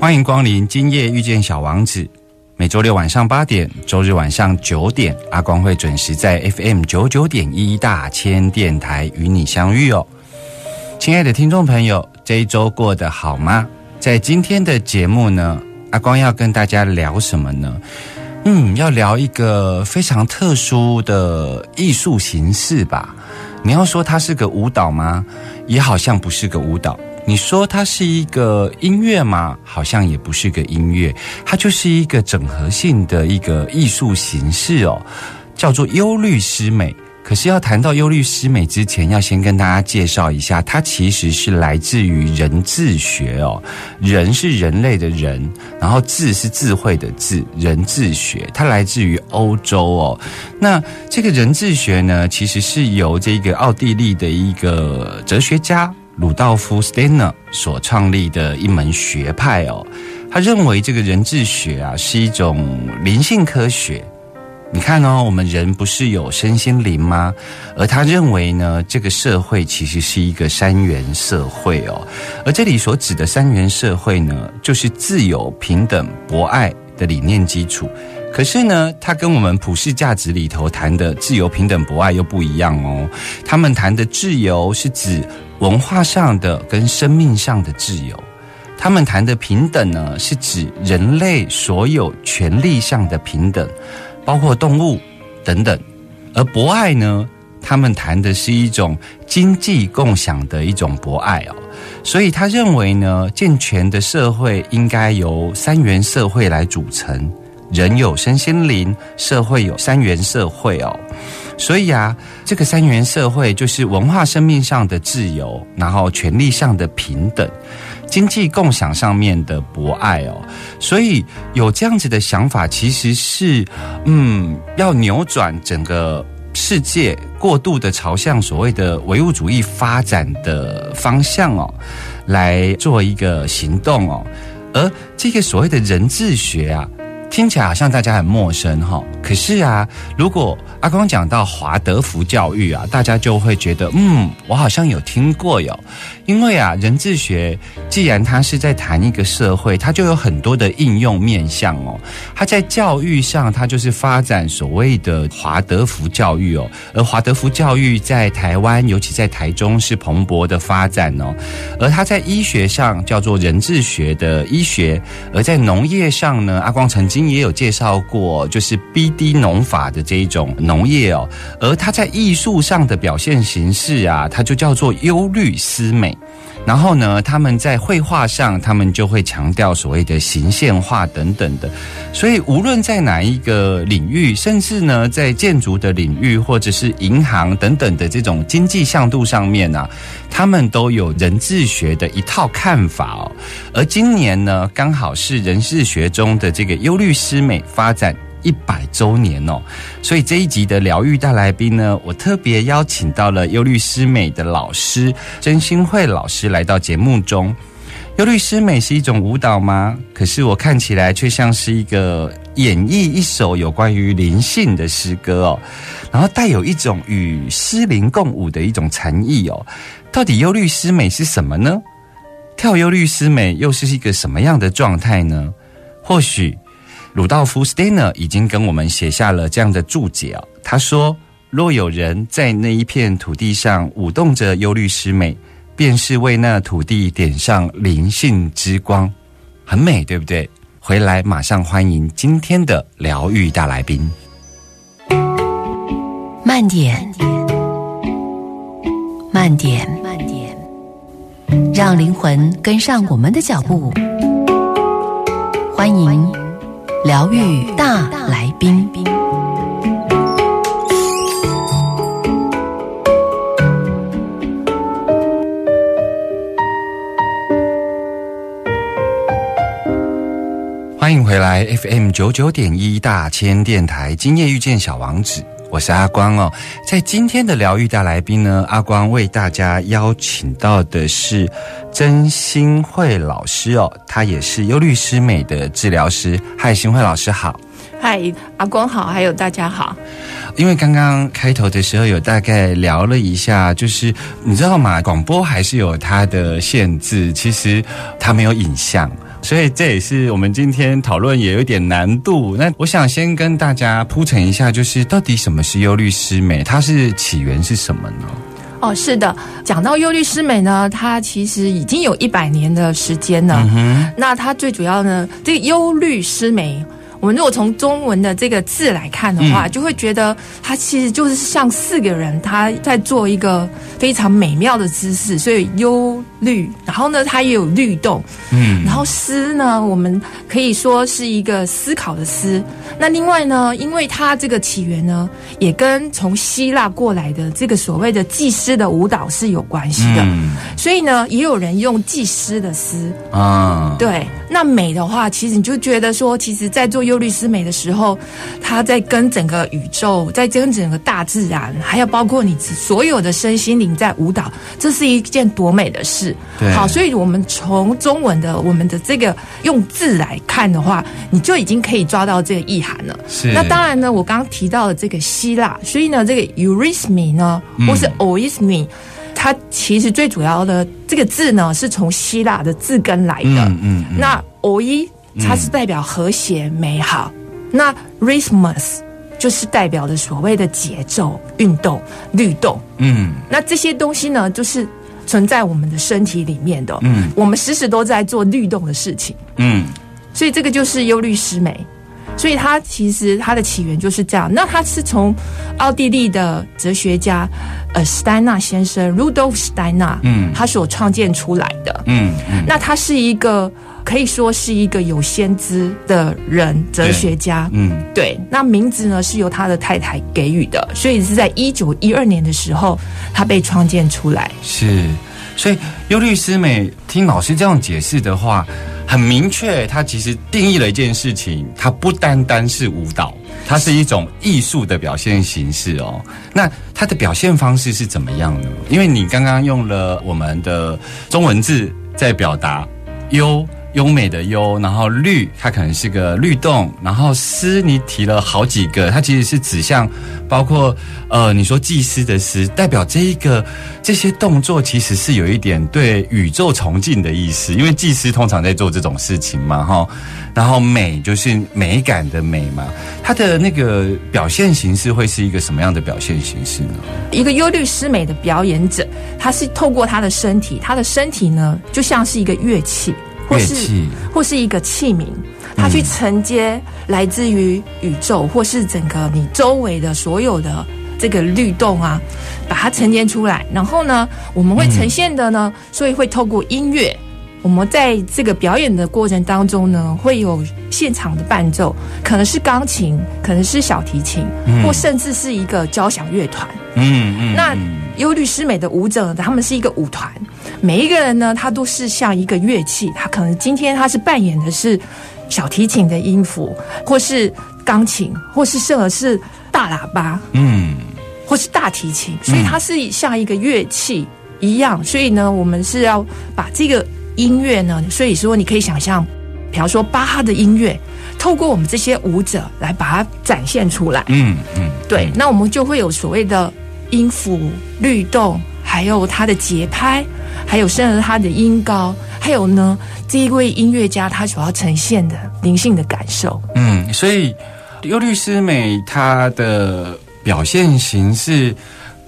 欢迎光临，今夜遇见小王子。每周六晚上八点，周日晚上九点，阿光会准时在 FM 九九点一大千电台与你相遇哦。亲爱的听众朋友，这一周过得好吗？在今天的节目呢，阿光要跟大家聊什么呢？嗯，要聊一个非常特殊的艺术形式吧。你要说它是个舞蹈吗？也好像不是个舞蹈。你说它是一个音乐吗？好像也不是个音乐，它就是一个整合性的一个艺术形式哦，叫做忧虑诗美。可是要谈到忧虑诗美之前，要先跟大家介绍一下，它其实是来自于人智学哦。人是人类的人，然后智是智慧的智，人智学它来自于欧洲哦。那这个人智学呢，其实是由这个奥地利的一个哲学家鲁道夫·斯 n 纳所创立的一门学派哦。他认为这个人智学啊是一种灵性科学。你看哦，我们人不是有身心灵吗？而他认为呢，这个社会其实是一个三元社会哦。而这里所指的三元社会呢，就是自由、平等、博爱的理念基础。可是呢，它跟我们普世价值里头谈的自由、平等、博爱又不一样哦。他们谈的自由是指文化上的跟生命上的自由。他们谈的平等呢，是指人类所有权利上的平等。包括动物等等，而博爱呢，他们谈的是一种经济共享的一种博爱哦。所以他认为呢，健全的社会应该由三元社会来组成，人有身心灵，社会有三元社会哦。所以啊，这个三元社会就是文化生命上的自由，然后权利上的平等。经济共享上面的博爱哦，所以有这样子的想法，其实是嗯，要扭转整个世界过度的朝向所谓的唯物主义发展的方向哦，来做一个行动哦。而这个所谓的人智学啊，听起来好像大家很陌生哈，可是啊，如果阿光讲到华德福教育啊，大家就会觉得，嗯，我好像有听过哟。因为啊，人智学既然它是在谈一个社会，它就有很多的应用面向哦。它在教育上，它就是发展所谓的华德福教育哦。而华德福教育在台湾，尤其在台中是蓬勃的发展哦。而它在医学上叫做人智学的医学，而在农业上呢，阿光曾经也有介绍过，就是 BD 农法的这一种农业哦。而它在艺术上的表现形式啊，它就叫做忧虑思美。然后呢，他们在绘画上，他们就会强调所谓的形象化等等的。所以，无论在哪一个领域，甚至呢，在建筑的领域，或者是银行等等的这种经济向度上面啊，他们都有人智学的一套看法哦。而今年呢，刚好是人智学中的这个忧虑师美发展。一百周年哦，所以这一集的疗愈大来宾呢，我特别邀请到了忧律诗美的老师真心慧老师来到节目中。忧律诗美是一种舞蹈吗？可是我看起来却像是一个演绎一首有关于灵性的诗歌哦，然后带有一种与诗灵共舞的一种禅意哦。到底忧律诗美是什么呢？跳忧律诗美又是一个什么样的状态呢？或许。鲁道夫·斯 n 纳已经跟我们写下了这样的注解哦。他说：“若有人在那一片土地上舞动着忧虑诗美，便是为那土地点上灵性之光。”很美，对不对？回来马上欢迎今天的疗愈大来宾。慢点，慢点，慢点，让灵魂跟上我们的脚步。欢迎疗愈大来宾。欢迎回来 FM 九九点一大千电台，今夜遇见小王子，我是阿光哦。在今天的疗愈大来宾呢，阿光为大家邀请到的是曾新慧老师哦，她也是忧律师美的治疗师。嗨，新慧老师好。嗨，阿光好，还有大家好。因为刚刚开头的时候有大概聊了一下，就是你知道吗？广播还是有它的限制，其实它没有影像。所以这也是我们今天讨论也有点难度。那我想先跟大家铺陈一下，就是到底什么是忧虑师美？它是起源是什么呢？哦，是的，讲到忧虑师美呢，它其实已经有一百年的时间了。那它最主要呢，这个忧虑师美。我们如果从中文的这个字来看的话，就会觉得它其实就是像四个人他在做一个非常美妙的姿势，所以忧虑，然后呢，它也有律动，嗯，然后思呢，我们可以说是一个思考的思。那另外呢，因为它这个起源呢，也跟从希腊过来的这个所谓的祭司的舞蹈是有关系的，所以呢，也有人用祭司的思。啊，对。那美的话，其实你就觉得说，其实，在做忧律师美的时候，他在跟整个宇宙，在跟整个大自然，还有包括你所有的身心灵在舞蹈，这是一件多美的事。好，所以我们从中文的我们的这个用字来看的话，你就已经可以抓到这个意涵了。是。那当然呢，我刚刚提到的这个希腊，所以呢，这个 Eurythmi 呢，或是 oismy。它其实最主要的这个字呢，是从希腊的字根来的。嗯嗯。那 o 一它是代表和谐美好，那 rhythmus 就是代表的所谓的节奏、运动、律动。嗯。那这些东西呢，就是存在我们的身体里面的。嗯。我们时时都在做律动的事情。嗯。所以这个就是忧虑失美。所以它其实它的起源就是这样。那它是从奥地利的哲学家呃史丹纳先生 Rudolf Steiner，嗯，他所创建出来的。嗯嗯。那他是一个可以说是一个有先知的人，哲学家。嗯，对。那名字呢是由他的太太给予的，所以是在一九一二年的时候，他被创建出来。是。所以优律师美听老师这样解释的话。很明确，他其实定义了一件事情，它不单单是舞蹈，它是一种艺术的表现形式哦。那它的表现方式是怎么样呢？因为你刚刚用了我们的中文字在表达优。优美的优，然后律，它可能是个律动，然后诗，你提了好几个，它其实是指向，包括呃，你说祭司的司，代表这一个这些动作其实是有一点对宇宙崇敬的意思，因为祭司通常在做这种事情嘛，哈。然后美就是美感的美嘛，它的那个表现形式会是一个什么样的表现形式呢？一个忧律诗美的表演者，他是透过他的身体，他的身体呢就像是一个乐器。或是或是一个器皿，它去承接来自于宇宙，或是整个你周围的所有的这个律动啊，把它承接出来。然后呢，我们会呈现的呢，所以会透过音乐，我们在这个表演的过程当中呢，会有现场的伴奏，可能是钢琴，可能是小提琴，或甚至是一个交响乐团。嗯嗯，那忧虑师美的舞者，他们是一个舞团。每一个人呢，他都是像一个乐器，他可能今天他是扮演的是小提琴的音符，或是钢琴，或是甚至是大喇叭，嗯，或是大提琴，所以它是像一个乐器一样。所以呢，我们是要把这个音乐呢，所以说你可以想象，比方说巴哈的音乐，透过我们这些舞者来把它展现出来。嗯嗯，对，那我们就会有所谓的音符律动。还有它的节拍，还有甚至他的音高，还有呢，这一位音乐家他所要呈现的灵性的感受。嗯，所以优律师美他的表现形式，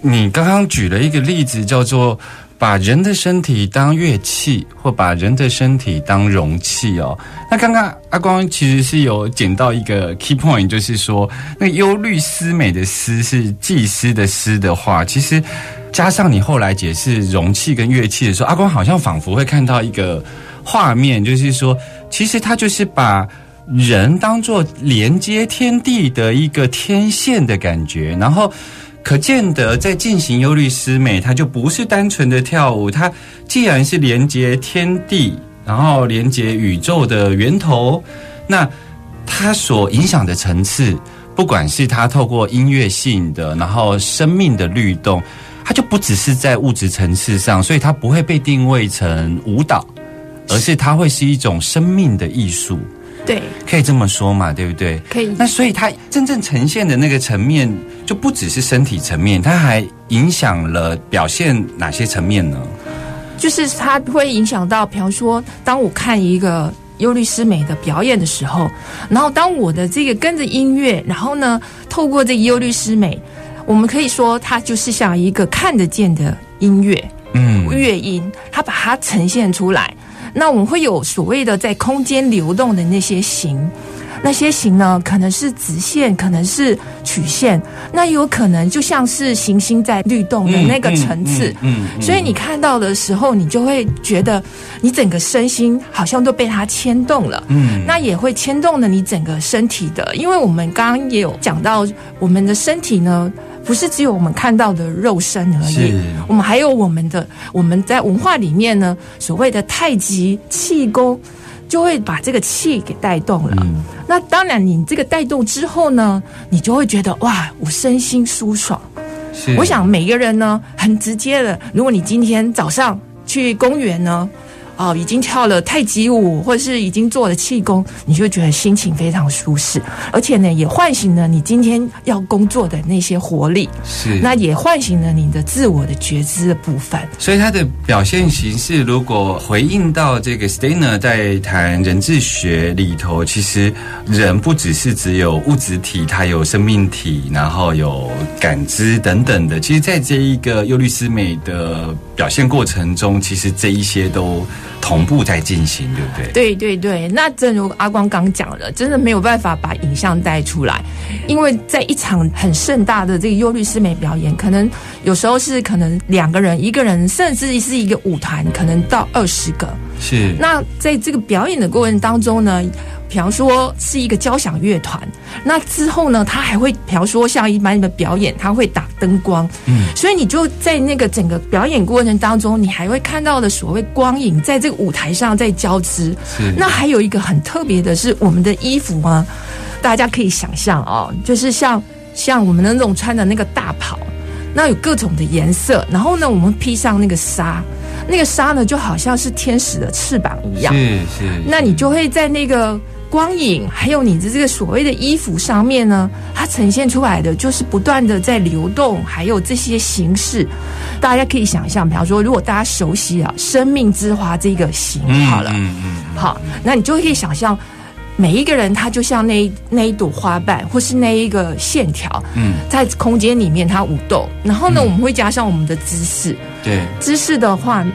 你刚刚举了一个例子，叫做。把人的身体当乐器，或把人的身体当容器哦。那刚刚阿光其实是有捡到一个 key point，就是说那忧虑思美的思是祭司的思的话，其实加上你后来解释容器跟乐器的时候，阿光好像仿佛会看到一个画面，就是说其实他就是把人当做连接天地的一个天线的感觉，然后。可见得，在进行忧虑思美，它就不是单纯的跳舞。它既然是连接天地，然后连接宇宙的源头，那它所影响的层次，不管是它透过音乐性的，然后生命的律动，它就不只是在物质层次上，所以它不会被定位成舞蹈，而是它会是一种生命的艺术。对，可以这么说嘛，对不对？可以。那所以它真正呈现的那个层面，就不只是身体层面，它还影响了表现哪些层面呢？就是它会影响到，比方说，当我看一个忧律师美的表演的时候，然后当我的这个跟着音乐，然后呢，透过这个忧律师美，我们可以说它就是像一个看得见的音乐，嗯，乐音，它把它呈现出来。那我们会有所谓的在空间流动的那些形，那些形呢，可能是直线，可能是曲线，那有可能就像是行星在律动的那个层次。嗯，所以你看到的时候，你就会觉得你整个身心好像都被它牵动了。嗯，那也会牵动了你整个身体的，因为我们刚刚也有讲到，我们的身体呢。不是只有我们看到的肉身而已，我们还有我们的我们在文化里面呢，所谓的太极气功，就会把这个气给带动了。那当然，你这个带动之后呢，你就会觉得哇，我身心舒爽。我想每个人呢，很直接的，如果你今天早上去公园呢。哦，已经跳了太极舞，或者是已经做了气功，你就觉得心情非常舒适，而且呢，也唤醒了你今天要工作的那些活力。是，那也唤醒了你的自我的觉知的部分。所以它的表现形式，如果回应到这个 Steiner 在谈人智学里头，其实人不只是只有物质体，它有生命体，然后有感知等等的。其实，在这一个优律思美的表现过程中，其实这一些都。同步在进行，对不对？对对对，那正如阿光刚讲了，真的没有办法把影像带出来，因为在一场很盛大的这个忧律师美表演，可能有时候是可能两个人、一个人，甚至是一个舞团，可能到二十个。是。那在这个表演的过程当中呢？比方说是一个交响乐团，那之后呢，他还会比方说像一般的表演，他会打灯光，嗯，所以你就在那个整个表演过程当中，你还会看到的所谓光影在这个舞台上在交织。是，那还有一个很特别的是我们的衣服啊，大家可以想象哦，就是像像我们的那种穿的那个大袍，那有各种的颜色，然后呢，我们披上那个纱，那个纱呢就好像是天使的翅膀一样，是是，那你就会在那个。光影，还有你的这个所谓的衣服上面呢，它呈现出来的就是不断的在流动，还有这些形式，大家可以想象，比方说，如果大家熟悉啊“生命之花”这个形，好了，嗯嗯，好，那你就可以想象，每一个人他就像那那一朵花瓣，或是那一个线条，嗯，在空间里面它舞动，然后呢，我们会加上我们的姿势，对，姿势的话。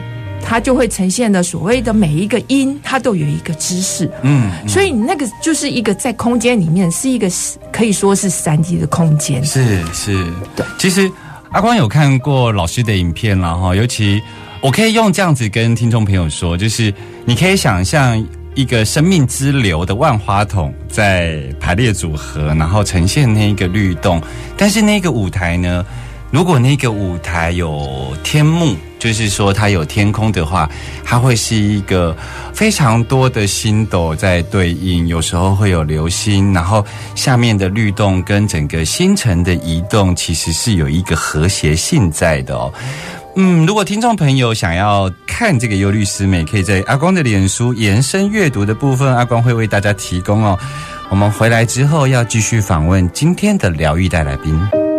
它就会呈现的所谓的每一个音，它都有一个姿势，嗯，所以那个就是一个在空间里面是一个可以说是三 D 的空间，是是，对。其实阿光有看过老师的影片了哈，尤其我可以用这样子跟听众朋友说，就是你可以想象一个生命之流的万花筒在排列组合，然后呈现那一个律动，但是那个舞台呢？如果那个舞台有天幕，就是说它有天空的话，它会是一个非常多的星斗在对应，有时候会有流星，然后下面的律动跟整个星辰的移动，其实是有一个和谐性在的哦。嗯，如果听众朋友想要看这个忧律师美，可以在阿光的脸书延伸阅读的部分，阿光会为大家提供哦。我们回来之后要继续访问今天的疗愈带来宾。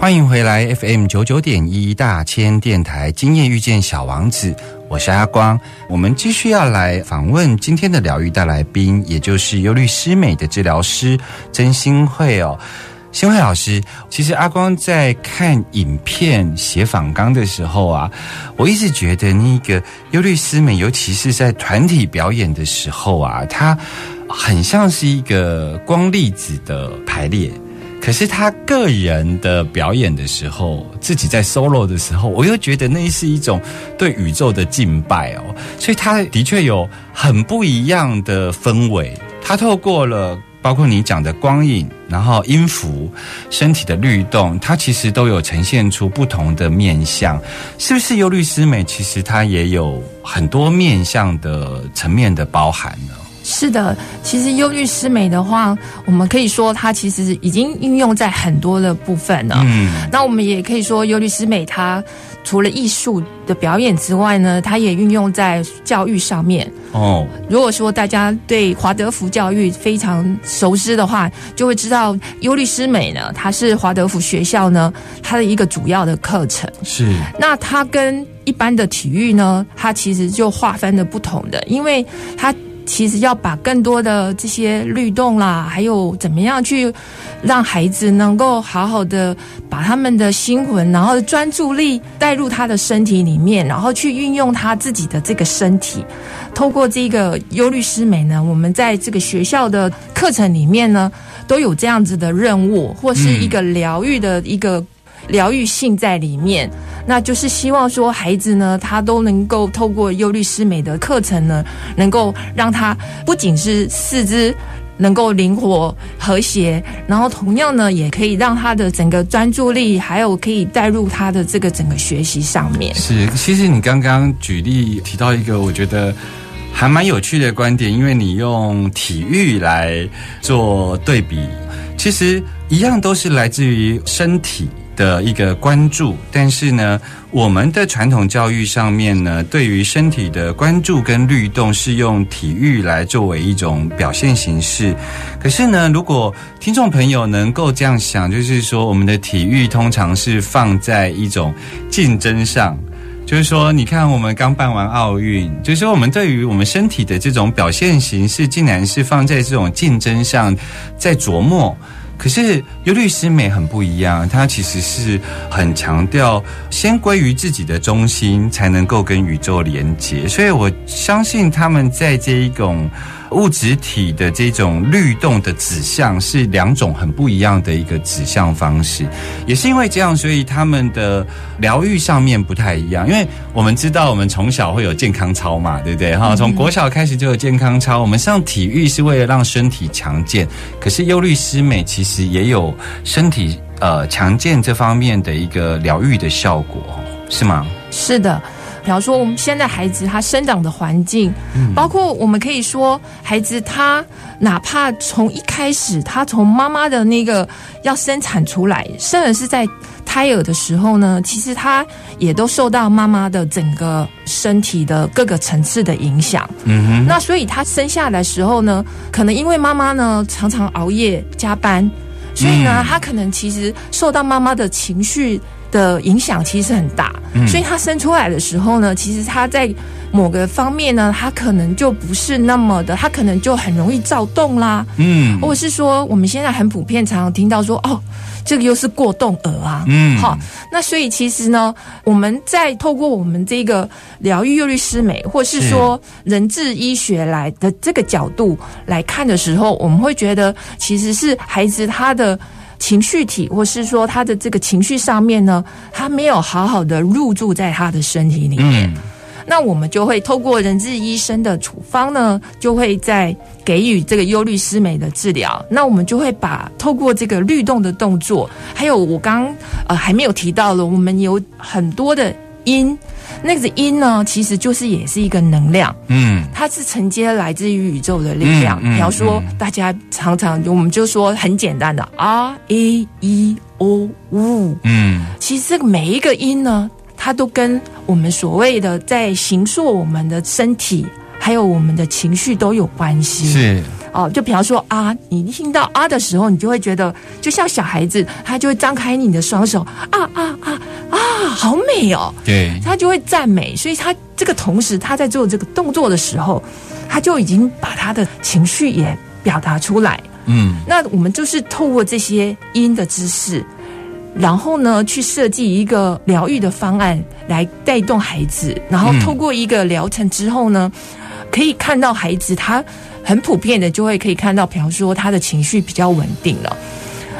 欢迎回来 FM 九九点一大千电台，今夜遇见小王子，我是阿光。我们继续要来访问今天的疗愈大来宾，也就是忧律师美的治疗师真心慧哦。新慧老师，其实阿光在看影片写访纲的时候啊，我一直觉得那个忧律师美，尤其是在团体表演的时候啊，他很像是一个光粒子的排列。可是他个人的表演的时候，自己在 solo 的时候，我又觉得那是一种对宇宙的敬拜哦。所以他的确有很不一样的氛围。他透过了包括你讲的光影，然后音符、身体的律动，它其实都有呈现出不同的面相。是不是忧律师美？其实它也有很多面相的层面的包含呢？是的，其实忧律诗美的话，我们可以说它其实已经应用在很多的部分了。嗯，那我们也可以说忧律诗美它除了艺术的表演之外呢，它也运用在教育上面。哦，如果说大家对华德福教育非常熟知的话，就会知道忧律诗美呢，它是华德福学校呢它的一个主要的课程。是，那它跟一般的体育呢，它其实就划分的不同的，因为它。其实要把更多的这些律动啦，还有怎么样去让孩子能够好好的把他们的心魂，然后专注力带入他的身体里面，然后去运用他自己的这个身体。透过这个忧律师美呢，我们在这个学校的课程里面呢，都有这样子的任务，或是一个疗愈的一个疗愈性在里面。那就是希望说，孩子呢，他都能够透过忧律师美的课程呢，能够让他不仅是四肢能够灵活和谐，然后同样呢，也可以让他的整个专注力，还有可以带入他的这个整个学习上面。是，其实你刚刚举例提到一个，我觉得还蛮有趣的观点，因为你用体育来做对比，其实一样都是来自于身体。的一个关注，但是呢，我们的传统教育上面呢，对于身体的关注跟律动是用体育来作为一种表现形式。可是呢，如果听众朋友能够这样想，就是说，我们的体育通常是放在一种竞争上，就是说，你看我们刚办完奥运，就是说，我们对于我们身体的这种表现形式，竟然是放在这种竞争上，在琢磨。可是尤律师美很不一样，他其实是很强调先归于自己的中心，才能够跟宇宙连接。所以我相信他们在这一种。物质体的这种律动的指向是两种很不一样的一个指向方式，也是因为这样，所以他们的疗愈上面不太一样。因为我们知道，我们从小会有健康操嘛，对不对？哈，从国小开始就有健康操。我们上体育是为了让身体强健，可是忧虑师美其实也有身体呃强健这方面的一个疗愈的效果，是吗？是的。比方说，我们现在孩子他生长的环境，包括我们可以说，孩子他哪怕从一开始，他从妈妈的那个要生产出来，甚至是在胎儿的时候呢，其实他也都受到妈妈的整个身体的各个层次的影响。嗯哼，那所以他生下来时候呢，可能因为妈妈呢常常熬夜加班，所以呢，他可能其实受到妈妈的情绪。的影响其实很大，所以他生出来的时候呢，其实他在某个方面呢，他可能就不是那么的，他可能就很容易躁动啦，嗯，或者是说我们现在很普遍常常听到说，哦，这个又是过动儿啊，嗯，好，那所以其实呢，我们在透过我们这个疗愈忧律师美，或是说人治医学来的这个角度来看的时候，我们会觉得其实是孩子他的。情绪体，或是说他的这个情绪上面呢，他没有好好的入住在他的身体里面，那我们就会透过人质医生的处方呢，就会在给予这个忧虑失美的治疗。那我们就会把透过这个律动的动作，还有我刚呃还没有提到了，我们有很多的音。那个音呢，其实就是也是一个能量，嗯，它是承接来自于宇宙的力量。比方说，大家常常我们就说很简单的 R A E O U，嗯，其实这个每一个音呢，它都跟我们所谓的在形塑我们的身体，还有我们的情绪都有关系。是。哦，就比方说啊，你听到啊的时候，你就会觉得就像小孩子，他就会张开你的双手，啊啊啊啊，好美哦！对，他就会赞美，所以他这个同时他在做这个动作的时候，他就已经把他的情绪也表达出来。嗯，那我们就是透过这些音的知识，然后呢，去设计一个疗愈的方案来带动孩子，然后透过一个疗程之后呢，可以看到孩子他很普遍的就会可以看到，比方说他的情绪比较稳定了。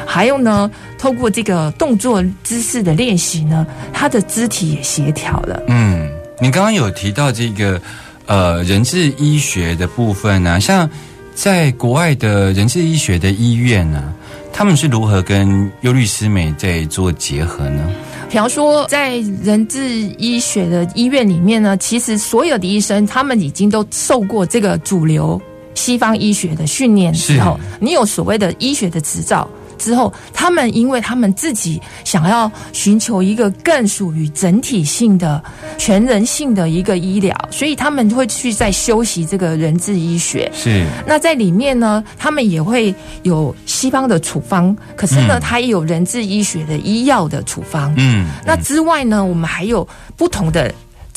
还有呢，透过这个动作姿势的练习呢，他的肢体也协调了。嗯，你刚刚有提到这个呃人质医学的部分呢，像在国外的人质医学的医院呢，他们是如何跟优律师美在做结合呢？比方说，在人质医学的医院里面呢，其实所有的医生他们已经都受过这个主流西方医学的训练之后，你有所谓的医学的执照。之后，他们因为他们自己想要寻求一个更属于整体性的、全人性的一个医疗，所以他们会去在修习这个人治医学。是。那在里面呢，他们也会有西方的处方，可是呢，它也有人治医学的医药的处方。嗯。那之外呢，我们还有不同的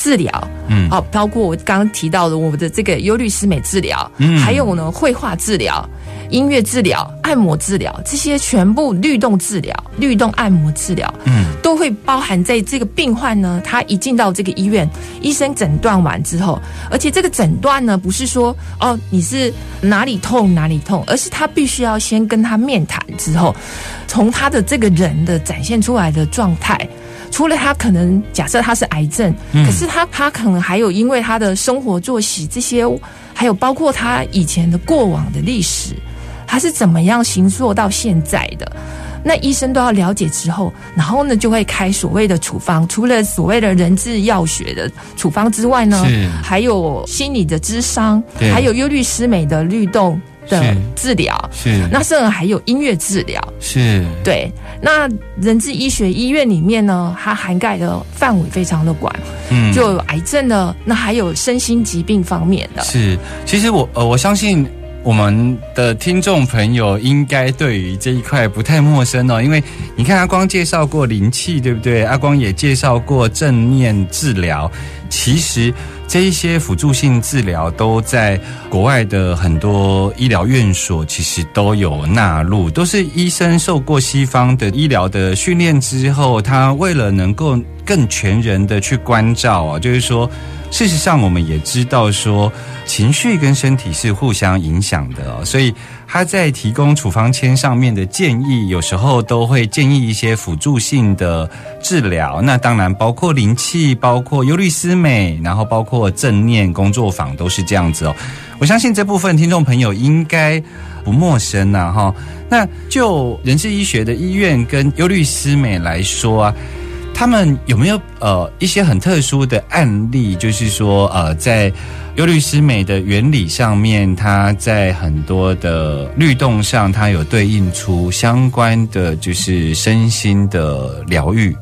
治疗。嗯。好，包括我刚刚提到的我们的这个忧虑师美治疗。嗯。还有呢，绘画治疗。音乐治疗、按摩治疗，这些全部律动治疗、律动按摩治疗，嗯，都会包含在这个病患呢。他一进到这个医院，医生诊断完之后，而且这个诊断呢，不是说哦你是哪里痛哪里痛，而是他必须要先跟他面谈之后，从他的这个人的展现出来的状态，除了他可能假设他是癌症，可是他他可能还有因为他的生活作息这些，还有包括他以前的过往的历史。他是怎么样行塑到现在的？那医生都要了解之后，然后呢就会开所谓的处方。除了所谓的人质药学的处方之外呢，还有心理的智商，还有忧虑师美的律动的治疗。是，那甚至还有音乐治疗。是，对。那人质医学医院里面呢，它涵盖的范围非常的广，嗯，就有癌症的，那还有身心疾病方面的。是，其实我呃，我相信。我们的听众朋友应该对于这一块不太陌生哦，因为你看阿光介绍过灵气，对不对？阿光也介绍过正念治疗。其实这一些辅助性治疗都在国外的很多医疗院所，其实都有纳入，都是医生受过西方的医疗的训练之后，他为了能够更全人的去关照啊，就是说。事实上，我们也知道说，情绪跟身体是互相影响的哦，所以他在提供处方签上面的建议，有时候都会建议一些辅助性的治疗。那当然包括灵气，包括尤律师美，然后包括正念工作坊，都是这样子哦。我相信这部分听众朋友应该不陌生呐，哈。那就人事医学的医院跟尤律师美来说啊。他们有没有呃一些很特殊的案例？就是说呃，在忧律师美的原理上面，它在很多的律动上，它有对应出相关的就是身心的疗愈，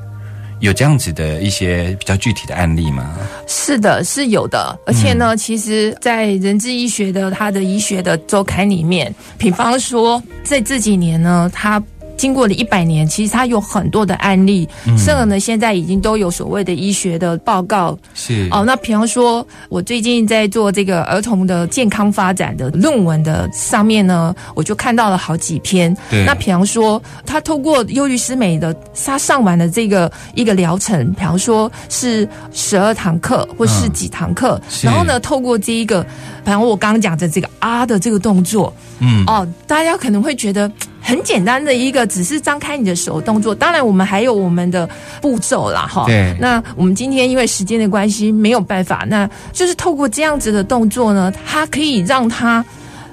有这样子的一些比较具体的案例吗？是的，是有的。而且呢，其实，在人智医学的它的医学的周刊里面，比方说在这几年呢，它。经过了一百年，其实它有很多的案例，甚至呢，现在已经都有所谓的医学的报告。是哦，那比方说，我最近在做这个儿童的健康发展的论文的上面呢，我就看到了好几篇。那比方说，他透过忧郁师美的他上完的这个一个疗程，比方说是十二堂课或是几堂课，然后呢，透过这一个，比方我刚刚讲的这个啊的这个动作，嗯，哦，大家可能会觉得。很简单的一个，只是张开你的手动作。当然，我们还有我们的步骤啦，哈。对。那我们今天因为时间的关系，没有办法。那就是透过这样子的动作呢，它可以让他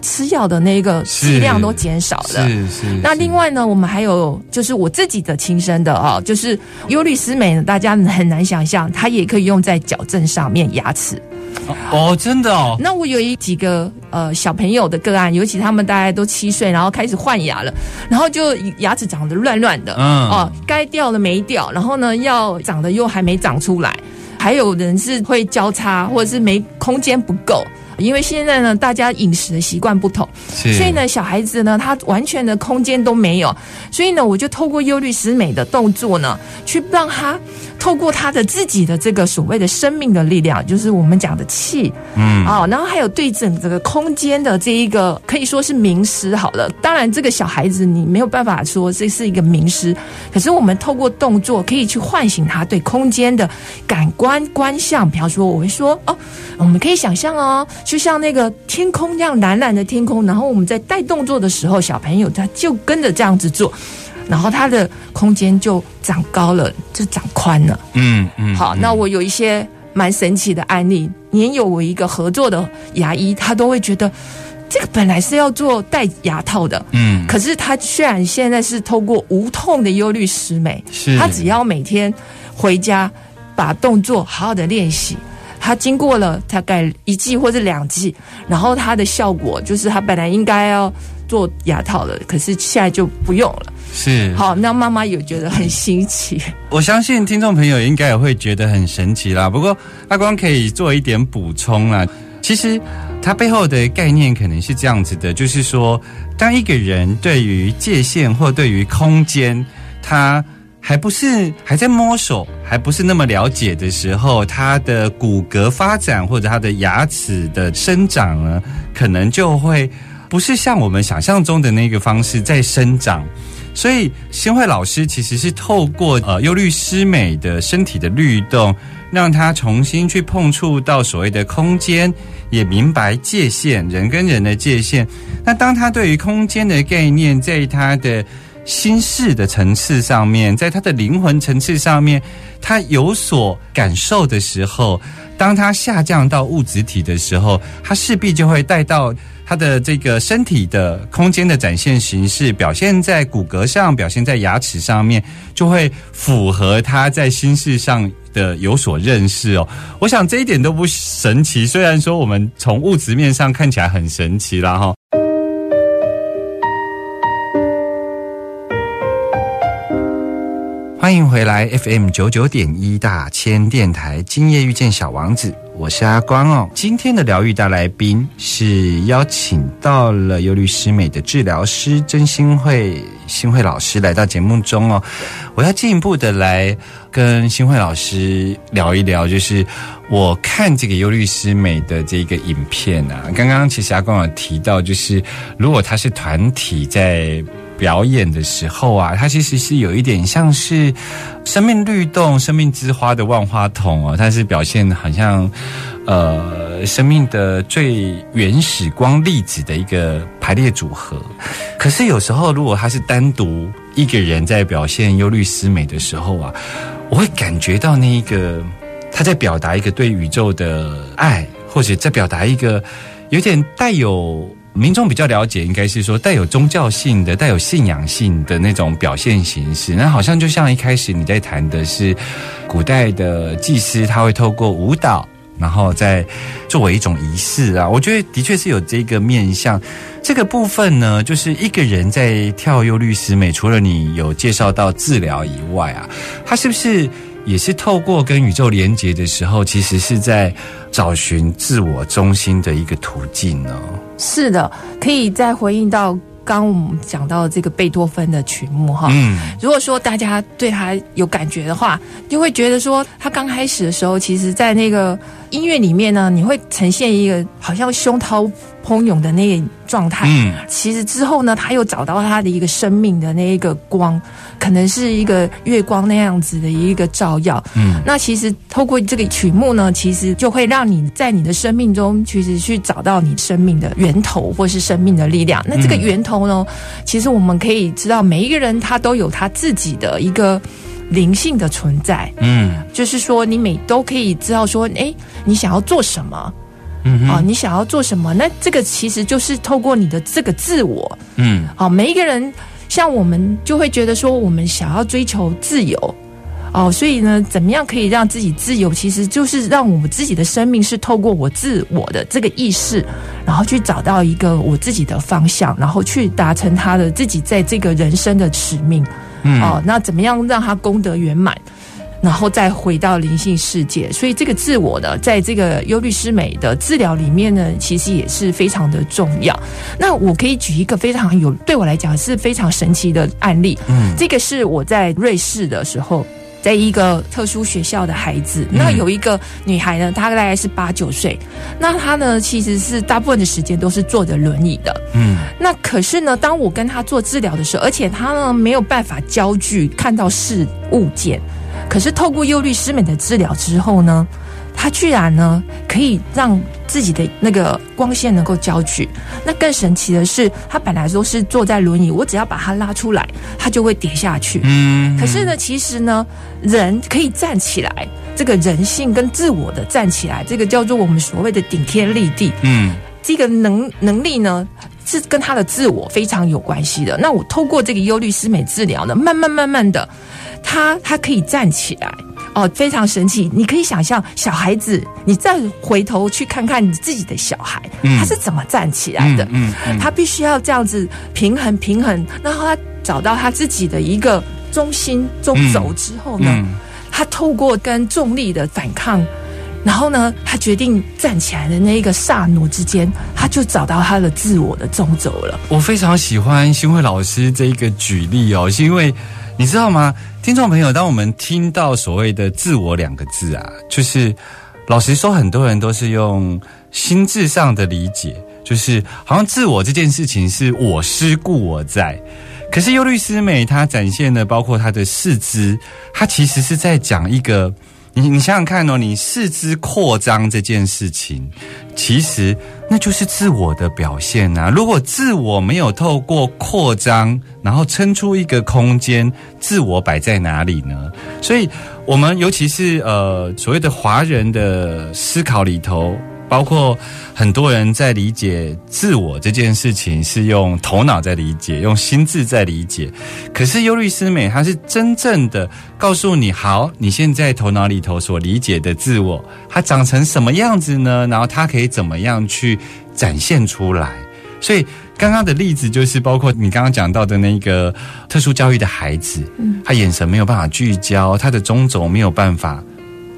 吃药的那个剂量都减少了。是是。那另外呢，我们还有就是我自己的亲身的哦，就是优律思美呢，大家很难想象，它也可以用在矫正上面牙齿。哦，真的哦。那我有一几个呃小朋友的个案，尤其他们大概都七岁，然后开始换牙了，然后就牙齿长得乱乱的，嗯，哦，该掉的没掉，然后呢，要长的又还没长出来，还有人是会交叉，或者是没空间不够，因为现在呢，大家饮食的习惯不同，所以呢，小孩子呢，他完全的空间都没有，所以呢，我就透过忧虑思美的动作呢，去让他透过他的自己的这个所谓的生命的力量，就是我们讲的气，嗯，啊，然后还有对整这个空间的这一个可以说是名师好了。当然，这个小孩子你没有办法说这是一个名师，可是我们透过动作可以去唤醒他对空间的感官观象。比方说，我会说哦，我们可以想象哦，就像那个天空这样蓝蓝的天空，然后我们在带动作的时候，小朋友他就跟着这样子做。然后它的空间就长高了，就长宽了。嗯嗯。好，那我有一些蛮神奇的案例，年有我一个合作的牙医，他都会觉得这个本来是要做戴牙套的，嗯，可是他虽然现在是透过无痛的忧虑失美，是，他只要每天回家把动作好好的练习，他经过了大概一季或者两季，然后他的效果就是他本来应该要做牙套的，可是现在就不用了。是好，那妈妈有觉得很新奇。我相信听众朋友应该也会觉得很神奇啦。不过阿光可以做一点补充啦。其实它背后的概念可能是这样子的，就是说，当一个人对于界限或对于空间，他还不是还在摸索，还不是那么了解的时候，他的骨骼发展或者他的牙齿的生长呢，可能就会不是像我们想象中的那个方式在生长。所以，新慧老师其实是透过呃忧虑师美的身体的律动，让他重新去碰触到所谓的空间，也明白界限，人跟人的界限。那当他对于空间的概念，在他的心事的层次上面，在他的灵魂层次上面，他有所感受的时候，当他下降到物质体的时候，他势必就会带到。他的这个身体的空间的展现形式，表现在骨骼上，表现在牙齿上面，就会符合他在心事上的有所认识哦。我想这一点都不神奇，虽然说我们从物质面上看起来很神奇啦，哈。欢迎回来 FM 九九点一大千电台，今夜遇见小王子。我是阿光哦，今天的疗愈大来宾是邀请到了忧律师美的治疗师真心慧新慧老师来到节目中哦。我要进一步的来跟新慧老师聊一聊，就是我看这个忧律师美的这个影片啊，刚刚其实阿光有提到，就是如果他是团体在。表演的时候啊，它其实是有一点像是生命律动、生命之花的万花筒哦，它是表现好像呃生命的最原始光粒子的一个排列组合。可是有时候，如果他是单独一个人在表现忧虑思美的时候啊，我会感觉到那一个他在表达一个对宇宙的爱，或者在表达一个有点带有。民众比较了解，应该是说带有宗教性的、带有信仰性的那种表现形式。那好像就像一开始你在谈的是，古代的祭司他会透过舞蹈，然后再作为一种仪式啊。我觉得的确是有这个面向。这个部分呢，就是一个人在跳忧律师美，除了你有介绍到治疗以外啊，他是不是？也是透过跟宇宙连接的时候，其实是在找寻自我中心的一个途径呢。是的，可以再回应到刚我们讲到这个贝多芬的曲目哈。嗯，如果说大家对他有感觉的话，就会觉得说他刚开始的时候，其实在那个音乐里面呢，你会呈现一个好像胸涛。汹涌的那个状态，嗯，其实之后呢，他又找到他的一个生命的那一个光，可能是一个月光那样子的一个照耀，嗯，那其实透过这个曲目呢，其实就会让你在你的生命中，其实去找到你生命的源头，或是生命的力量。那这个源头呢，其实我们可以知道，每一个人他都有他自己的一个灵性的存在，嗯，就是说你每都可以知道说，哎，你想要做什么。嗯，啊，你想要做什么？那这个其实就是透过你的这个自我，嗯，好，每一个人像我们就会觉得说，我们想要追求自由，哦，所以呢，怎么样可以让自己自由？其实就是让我们自己的生命是透过我自我的这个意识，然后去找到一个我自己的方向，然后去达成他的自己在这个人生的使命，嗯，哦，那怎么样让他功德圆满？然后再回到灵性世界，所以这个自我呢，在这个忧虑师美的治疗里面呢，其实也是非常的重要。那我可以举一个非常有对我来讲是非常神奇的案例。嗯，这个是我在瑞士的时候在一个特殊学校的孩子，那有一个女孩呢，她大概是八九岁，那她呢其实是大部分的时间都是坐着轮椅的，嗯，那可是呢，当我跟她做治疗的时候，而且她呢没有办法焦距看到事物件，可是透过忧虑失美的治疗之后呢。他居然呢，可以让自己的那个光线能够焦距。那更神奇的是，他本来都是坐在轮椅，我只要把他拉出来，他就会跌下去。嗯。可是呢，其实呢，人可以站起来，这个人性跟自我的站起来，这个叫做我们所谓的顶天立地。嗯。这个能能力呢，是跟他的自我非常有关系的。那我透过这个忧虑思美治疗呢，慢慢慢慢的，他他可以站起来。哦，非常神奇！你可以想象小孩子，你再回头去看看你自己的小孩，他是怎么站起来的？嗯，他必须要这样子平衡平衡，然后他找到他自己的一个中心中轴之后呢，他透过跟重力的反抗，然后呢，他决定站起来的那一个刹那之间，他就找到他的自我的中轴了。我非常喜欢新慧老师这一个举例哦，是因为你知道吗？听众朋友，当我们听到所谓的“自我”两个字啊，就是老实说，很多人都是用心智上的理解，就是好像自我这件事情是我思故我在。可是尤律师美她展现的，包括她的四肢，她其实是在讲一个。你想想看哦，你四肢扩张这件事情，其实那就是自我的表现呐。如果自我没有透过扩张，然后撑出一个空间，自我摆在哪里呢？所以，我们尤其是呃所谓的华人的思考里头。包括很多人在理解自我这件事情，是用头脑在理解，用心智在理解。可是忧律师美，他是真正的告诉你：好，你现在头脑里头所理解的自我，它长成什么样子呢？然后它可以怎么样去展现出来？所以刚刚的例子就是，包括你刚刚讲到的那个特殊教育的孩子，嗯，他眼神没有办法聚焦，他的中轴没有办法。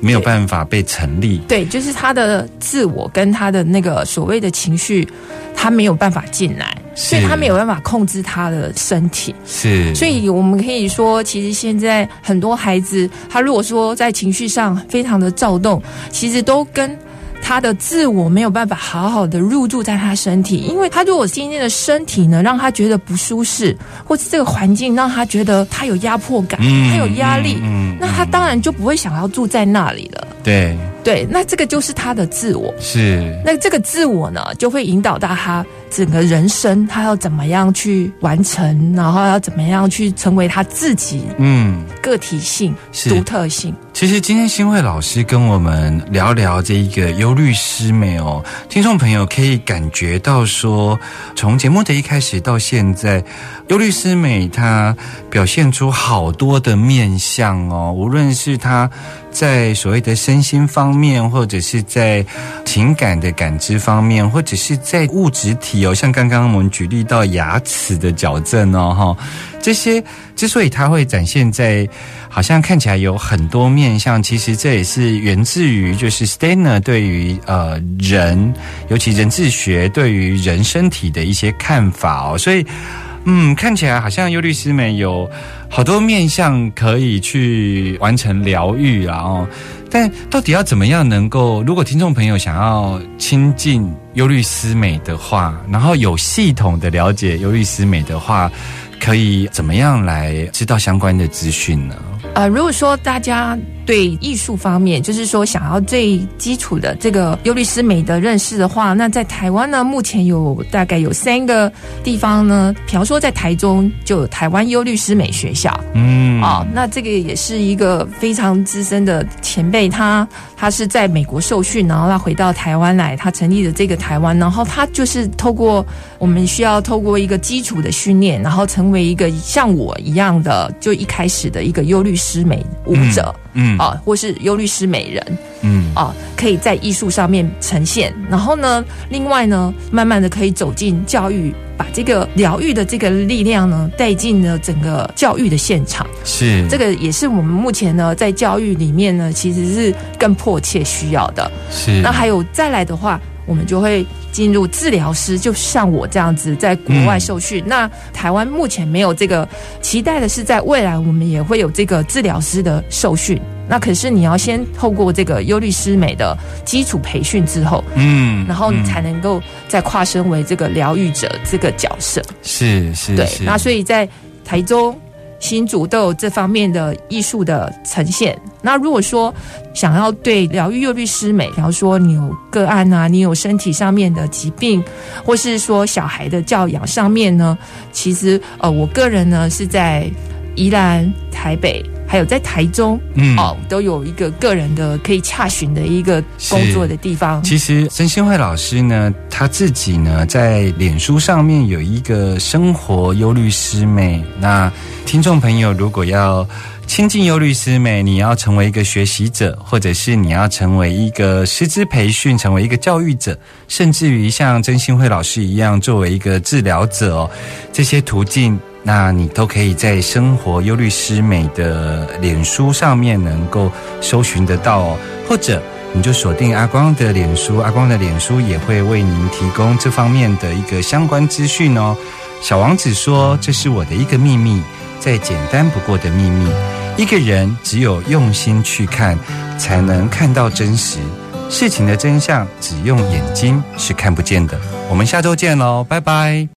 没有办法被成立，对，就是他的自我跟他的那个所谓的情绪，他没有办法进来，所以他没有办法控制他的身体。是，所以我们可以说，其实现在很多孩子，他如果说在情绪上非常的躁动，其实都跟。他的自我没有办法好好的入住在他身体，因为他如果今天的身体呢，让他觉得不舒适，或是这个环境让他觉得他有压迫感，他有压力，那他当然就不会想要住在那里了。对。对，那这个就是他的自我。是，那这个自我呢，就会引导到他整个人生，他要怎么样去完成，然后要怎么样去成为他自己，嗯，个体性、独特性。其实今天新慧老师跟我们聊聊这一个忧律师美哦？听众朋友可以感觉到说，从节目的一开始到现在，忧律师美她表现出好多的面相哦，无论是她。在所谓的身心方面，或者是在情感的感知方面，或者是在物质体哦，像刚刚我们举例到牙齿的矫正哦，哈，这些之所以它会展现在好像看起来有很多面面相，其实这也是源自于就是 Steiner 对于呃人，尤其人智学对于人身体的一些看法哦，所以。嗯，看起来好像优律师们有好多面向可以去完成疗愈啊！哦，但到底要怎么样能够？如果听众朋友想要亲近优律师美的话，然后有系统的了解优律师美的话，可以怎么样来知道相关的资讯呢？呃，如果说大家。对艺术方面，就是说想要最基础的这个尤律师美的认识的话，那在台湾呢，目前有大概有三个地方呢。比方说在台中就有台湾优律师美学校，嗯，啊，那这个也是一个非常资深的前辈，他他是在美国受训，然后他回到台湾来，他成立了这个台湾，然后他就是透过我们需要透过一个基础的训练，然后成为一个像我一样的，就一开始的一个优律师美舞者。嗯啊，或是忧律师美人，嗯啊，可以在艺术上面呈现。然后呢，另外呢，慢慢的可以走进教育，把这个疗愈的这个力量呢带进了整个教育的现场。是，这个也是我们目前呢在教育里面呢，其实是更迫切需要的。是，那还有再来的话，我们就会进入治疗师，就像我这样子在国外受训。那台湾目前没有这个，期待的是在未来我们也会有这个治疗师的受训。那可是你要先透过这个忧律师美的基础培训之后，嗯，然后你才能够再跨身为这个疗愈者这个角色。是是，对。那所以在台中。新竹都有这方面的艺术的呈现。那如果说想要对疗愈幼律师美，比方说你有个案啊，你有身体上面的疾病，或是说小孩的教养上面呢，其实呃，我个人呢是在宜兰、台北。还有在台中，嗯，哦，都有一个个人的可以洽询的一个工作的地方。其实曾新慧老师呢，他自己呢，在脸书上面有一个生活忧律师妹。那听众朋友，如果要亲近忧律师妹，你要成为一个学习者，或者是你要成为一个师资培训，成为一个教育者，甚至于像曾新慧老师一样，作为一个治疗者哦，这些途径。那你都可以在生活忧虑师美的脸书上面能够搜寻得到哦，或者你就锁定阿光的脸书，阿光的脸书也会为您提供这方面的一个相关资讯哦。小王子说：“这是我的一个秘密，再简单不过的秘密。一个人只有用心去看，才能看到真实事情的真相。只用眼睛是看不见的。”我们下周见喽，拜拜。